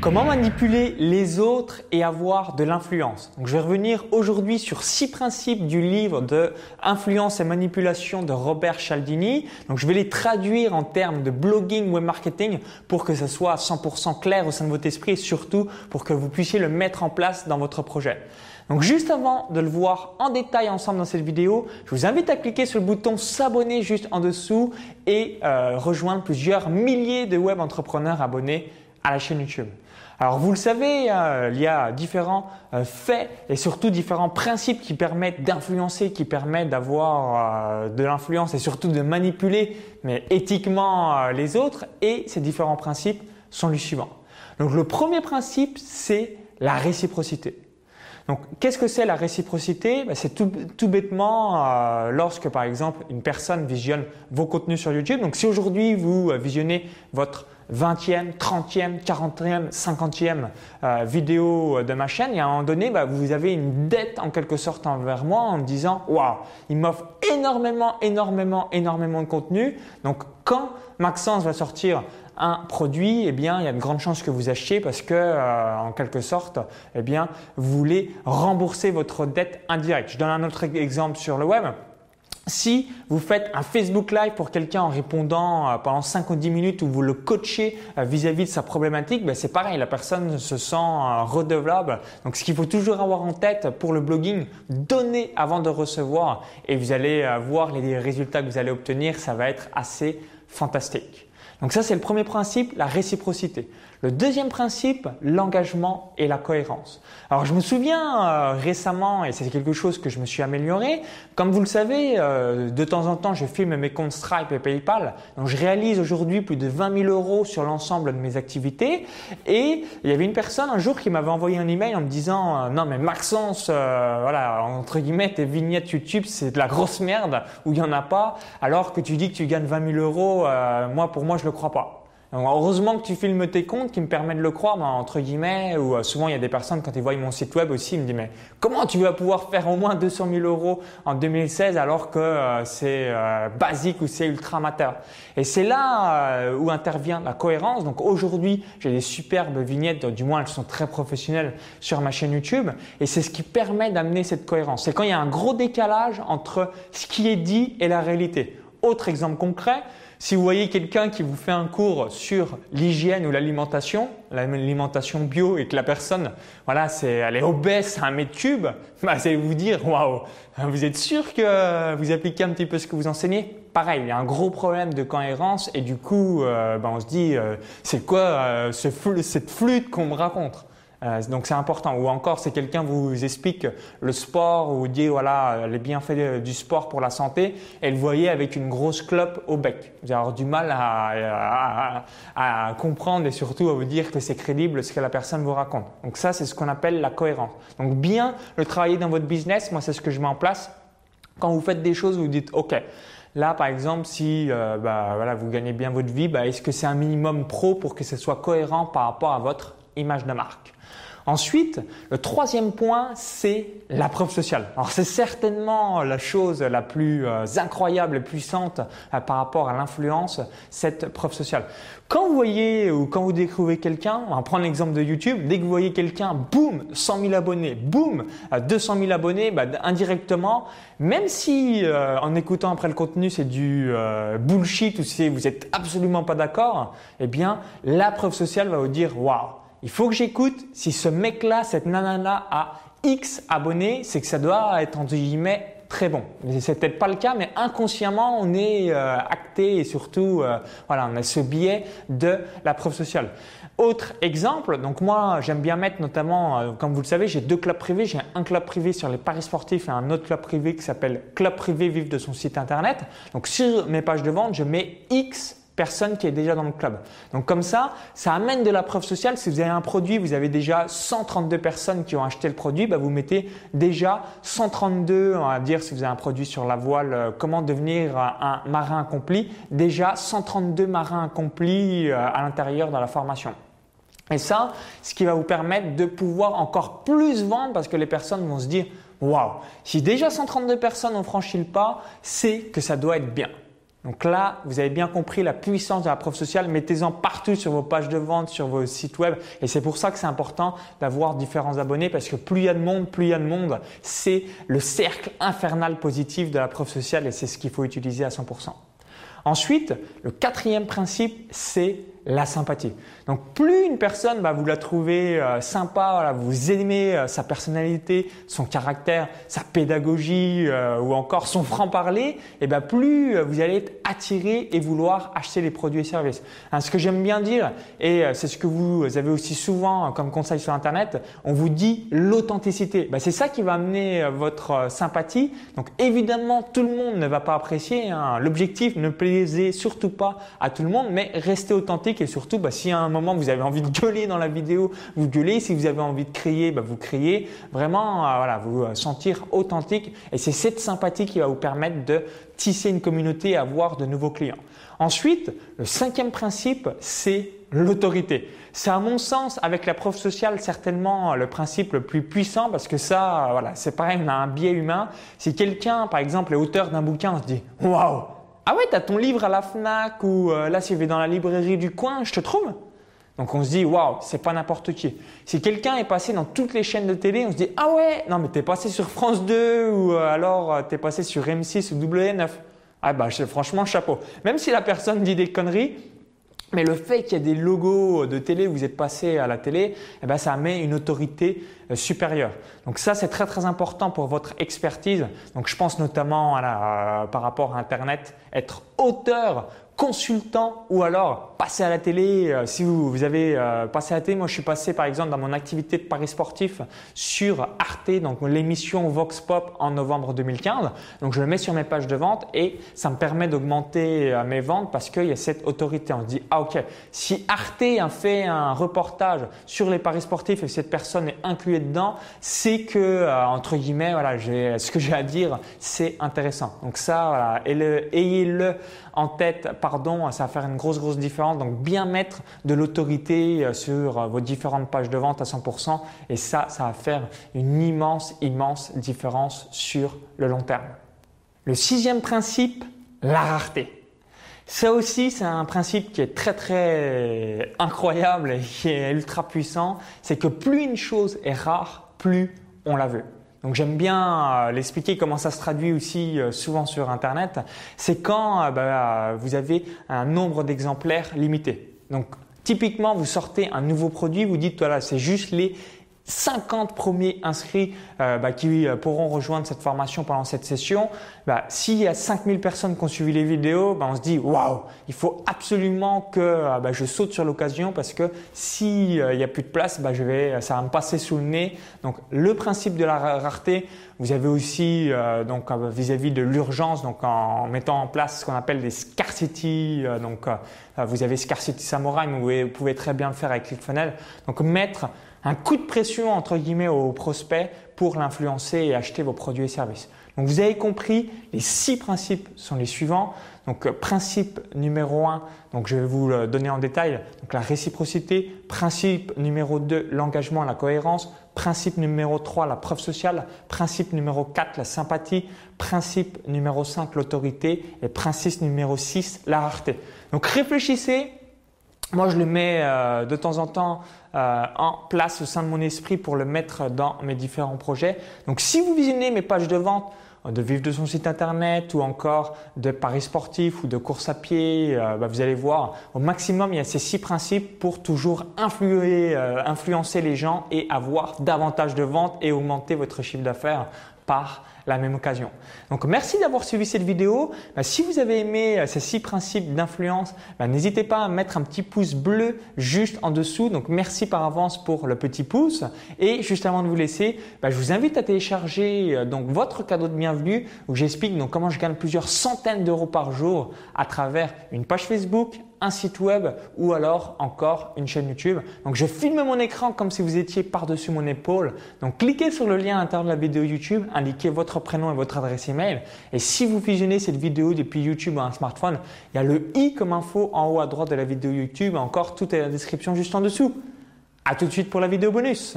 Comment manipuler les autres et avoir de l'influence? Je vais revenir aujourd'hui sur six principes du livre de Influence et manipulation de Robert Cialdini. Donc, je vais les traduire en termes de blogging, web marketing pour que ça soit 100% clair au sein de votre esprit et surtout pour que vous puissiez le mettre en place dans votre projet. Donc juste avant de le voir en détail ensemble dans cette vidéo, je vous invite à cliquer sur le bouton s'abonner juste en dessous et euh, rejoindre plusieurs milliers de web entrepreneurs abonnés à la chaîne YouTube. Alors vous le savez, euh, il y a différents euh, faits et surtout différents principes qui permettent d'influencer, qui permettent d'avoir euh, de l'influence et surtout de manipuler, mais éthiquement les autres. Et ces différents principes sont les suivants. Donc le premier principe, c'est la réciprocité. Donc, qu'est-ce que c'est la réciprocité? Ben, C'est tout, bêtement lorsque, par exemple, une personne visionne vos contenus sur YouTube. Donc, si aujourd'hui vous visionnez votre 20e, 30e, 40e, 50e vidéo de ma chaîne et à un moment donné, bah, vous avez une dette en quelque sorte envers moi en me disant Waouh, il m'offre énormément, énormément, énormément de contenu. Donc, quand Maxence va sortir un produit, eh bien, il y a de grandes chances que vous achetiez parce que, euh, en quelque sorte, eh bien, vous voulez rembourser votre dette indirecte. Je donne un autre exemple sur le web. Si vous faites un Facebook Live pour quelqu'un en répondant euh, pendant 5 ou 10 minutes où vous le coachez euh, vis-à-vis de sa problématique, ben c'est pareil, la personne se sent redevable. Donc ce qu'il faut toujours avoir en tête pour le blogging, donnez avant de recevoir et vous allez voir les résultats que vous allez obtenir, ça va être assez fantastique. Donc ça c'est le premier principe, la réciprocité. Le deuxième principe, l'engagement et la cohérence. Alors je me souviens euh, récemment, et c'est quelque chose que je me suis amélioré, comme vous le savez, euh, de temps en temps je filme mes comptes Stripe et PayPal, donc je réalise aujourd'hui plus de 20 000 euros sur l'ensemble de mes activités, et il y avait une personne un jour qui m'avait envoyé un email en me disant euh, non mais Maxence, voilà entre guillemets tes vignettes YouTube c'est de la grosse merde où il y en a pas, alors que tu dis que tu gagnes 20 000 euros, moi pour moi je le crois pas heureusement que tu filmes tes comptes qui me permet de le croire, ben, entre guillemets, ou euh, souvent il y a des personnes quand ils voient mon site web aussi, ils me disent mais comment tu vas pouvoir faire au moins 200 000 euros en 2016 alors que euh, c'est euh, basique ou c'est ultra amateur? Et c'est là où intervient la cohérence. Donc aujourd'hui j'ai des superbes vignettes, du moins elles sont très professionnelles sur ma chaîne YouTube, et c'est ce qui permet d'amener cette cohérence. C'est quand il y a un gros décalage entre ce qui est dit et la réalité. Autre exemple concret, si vous voyez quelqu'un qui vous fait un cours sur l'hygiène ou l'alimentation, l'alimentation bio, et que la personne, voilà, c'est, elle est obèse à un mètre cube, bah, c'est vous dire, waouh, vous êtes sûr que vous appliquez un petit peu ce que vous enseignez? Pareil, il y a un gros problème de cohérence et du coup, euh, bah, on se dit, euh, c'est quoi euh, ce cette flûte qu'on me raconte? Euh, donc c'est important. Ou encore, si quelqu'un vous explique le sport ou vous dit voilà les bienfaits du sport pour la santé, et le voyez avec une grosse clope au bec. Vous allez avoir du mal à, comprendre et surtout à vous dire que c'est crédible ce que la personne vous raconte. Donc ça, c'est ce qu'on appelle la cohérence. Donc bien le travailler dans votre business, moi c'est ce que je mets en place. Quand vous faites des choses, vous dites ok. Là, par exemple, si euh, bah, voilà, vous gagnez bien votre vie, bah, est-ce que c'est un minimum pro pour que ce soit cohérent par rapport à votre image de marque Ensuite, le troisième point, c'est la preuve sociale. Alors c'est certainement la chose la plus euh, incroyable et puissante euh, par rapport à l'influence, cette preuve sociale. Quand vous voyez ou quand vous découvrez quelqu'un, on va l'exemple de YouTube, dès que vous voyez quelqu'un, boum, 100 000 abonnés, boum, 200 000 abonnés, bah, indirectement, même si euh, en écoutant après le contenu c'est du bullshit ou si vous êtes absolument pas d'accord, eh bien la preuve sociale va vous dire waouh il faut que j'écoute si ce mec-là, cette nana-là a X abonnés, c'est que ça doit être entre guillemets très bon. C'est peut-être pas le cas, mais inconsciemment, on est euh, acté et surtout, euh, voilà, on a ce biais de la preuve sociale. Autre exemple, donc moi, j'aime bien mettre notamment, euh, comme vous le savez, j'ai deux clubs privés. J'ai un club privé sur les paris sportifs et un autre club privé qui s'appelle Club privé Vive de son site internet. Donc sur mes pages de vente, je mets X personne qui est déjà dans le club. Donc comme ça, ça amène de la preuve sociale. Si vous avez un produit, vous avez déjà 132 personnes qui ont acheté le produit, bah vous mettez déjà 132, on va dire si vous avez un produit sur la voile, euh, comment devenir un marin accompli, déjà 132 marins accomplis euh, à l'intérieur de la formation. Et ça, ce qui va vous permettre de pouvoir encore plus vendre parce que les personnes vont se dire, waouh, si déjà 132 personnes ont franchi le pas, c'est que ça doit être bien. Donc là, vous avez bien compris la puissance de la preuve sociale. Mettez-en partout sur vos pages de vente, sur vos sites web. Et c'est pour ça que c'est important d'avoir différents abonnés parce que plus il y a de monde, plus il y a de monde. C'est le cercle infernal positif de la preuve sociale et c'est ce qu'il faut utiliser à 100%. Ensuite, le quatrième principe, c'est la sympathie. Donc plus une personne va vous la trouver euh, sympa, vous aimez euh, sa personnalité, son caractère, sa pédagogie euh, ou encore son franc-parler, et eh ben plus vous allez être attiré et vouloir acheter les produits et services. Hein, ce que j'aime bien dire, et c'est ce que vous avez aussi souvent comme conseil sur Internet, on vous dit l'authenticité. Ben, c'est ça qui va amener votre sympathie. Donc évidemment, tout le monde ne va pas apprécier. Hein. L'objectif ne plaisait surtout pas à tout le monde, mais restez authentique et surtout, bah, si à un moment vous avez envie de gueuler dans la vidéo, vous gueulez. Si vous avez envie de crier, bah, vous criez. Vraiment, euh, voilà, vous euh, sentir authentique. Et c'est cette sympathie qui va vous permettre de tisser une communauté et avoir de nouveaux clients. Ensuite, le cinquième principe, c'est l'autorité. C'est à mon sens, avec la preuve sociale, certainement le principe le plus puissant parce que ça, euh, voilà, c'est pareil, on a un biais humain. Si quelqu'un, par exemple, est auteur d'un bouquin, on se dit, waouh, ah ouais, t'as ton livre à la Fnac ou euh, là, si je vais dans la librairie du coin, je te trouve. Donc on se dit, waouh, c'est pas n'importe qui. Si quelqu'un est passé dans toutes les chaînes de télé, on se dit, ah ouais, non, mais t'es passé sur France 2 ou euh, alors euh, t'es passé sur M6 ou W9. Ah bah, franchement, chapeau. Même si la personne dit des conneries, mais le fait qu'il y ait des logos de télé, vous êtes passé à la télé, eh ben ça met une autorité euh, supérieure. Donc ça, c'est très très important pour votre expertise. Donc je pense notamment la, par rapport à Internet, être auteur consultant ou alors passer à la télé. Euh, si vous, vous avez euh, passé à la télé, moi je suis passé par exemple dans mon activité de paris sportif sur Arte, donc l'émission Vox Pop en novembre 2015. Donc je le mets sur mes pages de vente et ça me permet d'augmenter euh, mes ventes parce qu'il y a cette autorité. On se dit ah ok, si Arte a fait un reportage sur les paris sportifs et cette personne est inclue dedans, c'est que entre guillemets voilà, ce que j'ai à dire c'est intéressant. Donc ça ayez-le en tête ça va faire une grosse, grosse différence. Donc, bien mettre de l'autorité euh, sur euh, vos différentes pages de vente à 100%. Et ça, ça va faire une immense, immense différence sur le long terme. Le sixième principe, la rareté. Ça aussi, c'est un principe qui est très très incroyable et qui est ultra puissant. C'est que plus une chose est rare, plus on la veut. Donc j'aime bien euh, l'expliquer comment ça se traduit aussi euh, souvent sur Internet. C'est quand euh, bah, vous avez un nombre d'exemplaires limité. Donc typiquement, vous sortez un nouveau produit, vous dites voilà, c'est juste les 50 premiers inscrits euh, bah, qui euh, pourront rejoindre cette formation pendant cette session, bah, s'il y a 5000 personnes qui ont suivi les vidéos, bah, on se dit waouh, il faut absolument que euh, bah, je saute sur l'occasion parce que s'il n'y a plus de place, bah, je vais, ça va me passer sous le nez. Donc le principe de la rareté, vous avez aussi donc vis-à-vis de l'urgence, donc en mettant en place ce qu'on appelle des scarcity, donc vous avez scarcity samurai, mais vous pouvez, très bien le faire avec ClickFunnels. Donc mettre un coup de pression entre guillemets au prospect pour l'influencer et acheter vos produits et services. Donc vous avez compris, les six principes sont les suivants. Donc euh, principe numéro un, donc je vais vous le donner en détail, donc la réciprocité, principe numéro 2, l'engagement, la cohérence, principe numéro 3, la preuve sociale, principe numéro 4, la sympathie, principe numéro 5, l'autorité et principe numéro 6, la rareté. Donc réfléchissez moi, je le mets euh, de temps en temps euh, en place au sein de mon esprit pour le mettre dans mes différents projets. Donc, si vous visionnez mes pages de vente, euh, de vivre de son site internet ou encore de paris sportifs ou de course à pied, bah, vous allez voir, au maximum, il y a ces six principes pour toujours influencer les gens et avoir davantage de ventes et augmenter votre chiffre d'affaires par la même occasion. Donc merci d'avoir suivi cette vidéo. Bah, si vous avez aimé euh, ces six principes d'influence, bah, n'hésitez pas à mettre un petit pouce bleu juste en dessous. Donc merci par avance pour le petit pouce. Et juste avant de vous laisser, bah, je vous invite à télécharger euh, donc votre cadeau de bienvenue où j'explique donc comment je gagne plusieurs centaines d'euros par jour à travers une page Facebook, un site web ou alors encore une chaîne YouTube. Donc je filme mon écran comme si vous étiez par-dessus mon épaule. Donc cliquez sur le lien à l'intérieur de la vidéo YouTube, indiquez votre prénom et votre adresse email. Et si vous visionnez cette vidéo depuis YouTube ou un smartphone, il y a le i comme info en haut à droite de la vidéo YouTube. Encore tout est dans la description juste en dessous. À tout de suite pour la vidéo bonus.